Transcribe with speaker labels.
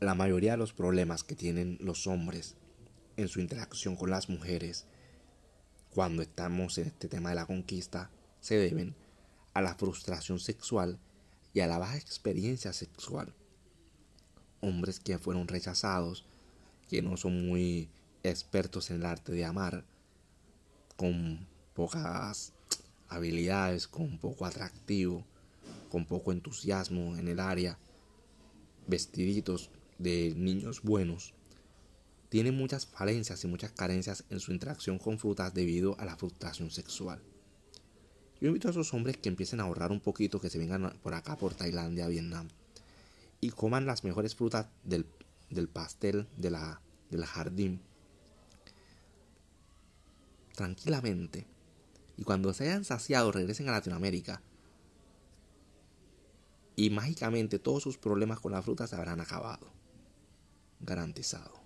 Speaker 1: la mayoría de los problemas que tienen los hombres en su interacción con las mujeres cuando estamos en este tema de la conquista se deben a la frustración sexual y a la baja experiencia sexual. Hombres que fueron rechazados, que no son muy expertos en el arte de amar, con pocas habilidades, con poco atractivo, con poco entusiasmo en el área, vestiditos de niños buenos, tienen muchas falencias y muchas carencias en su interacción con frutas debido a la frustración sexual. Yo invito a esos hombres que empiecen a ahorrar un poquito, que se vengan por acá, por Tailandia, Vietnam, y coman las mejores frutas del, pastel de la, del jardín tranquilamente. Y cuando se hayan saciado, regresen a Latinoamérica. Y mágicamente todos sus problemas con la fruta se habrán acabado garantizado.